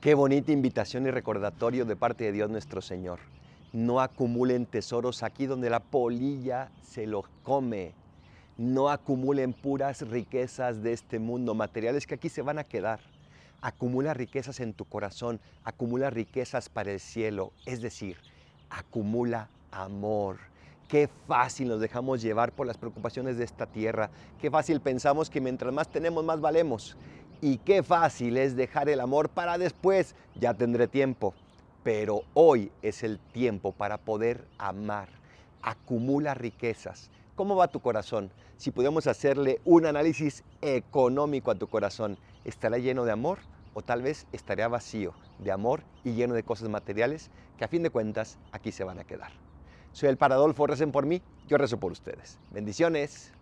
Qué bonita invitación y recordatorio de parte de Dios nuestro Señor. No acumulen tesoros aquí donde la polilla se los come. No acumulen puras riquezas de este mundo, materiales que aquí se van a quedar. Acumula riquezas en tu corazón, acumula riquezas para el cielo, es decir, acumula amor. Qué fácil nos dejamos llevar por las preocupaciones de esta tierra. Qué fácil pensamos que mientras más tenemos, más valemos. Y qué fácil es dejar el amor para después. Ya tendré tiempo. Pero hoy es el tiempo para poder amar. Acumula riquezas. ¿Cómo va tu corazón? Si pudiéramos hacerle un análisis económico a tu corazón, ¿estará lleno de amor o tal vez estaría vacío de amor y lleno de cosas materiales que a fin de cuentas aquí se van a quedar? Soy el Paradolfo, recen por mí, yo rezo por ustedes. Bendiciones.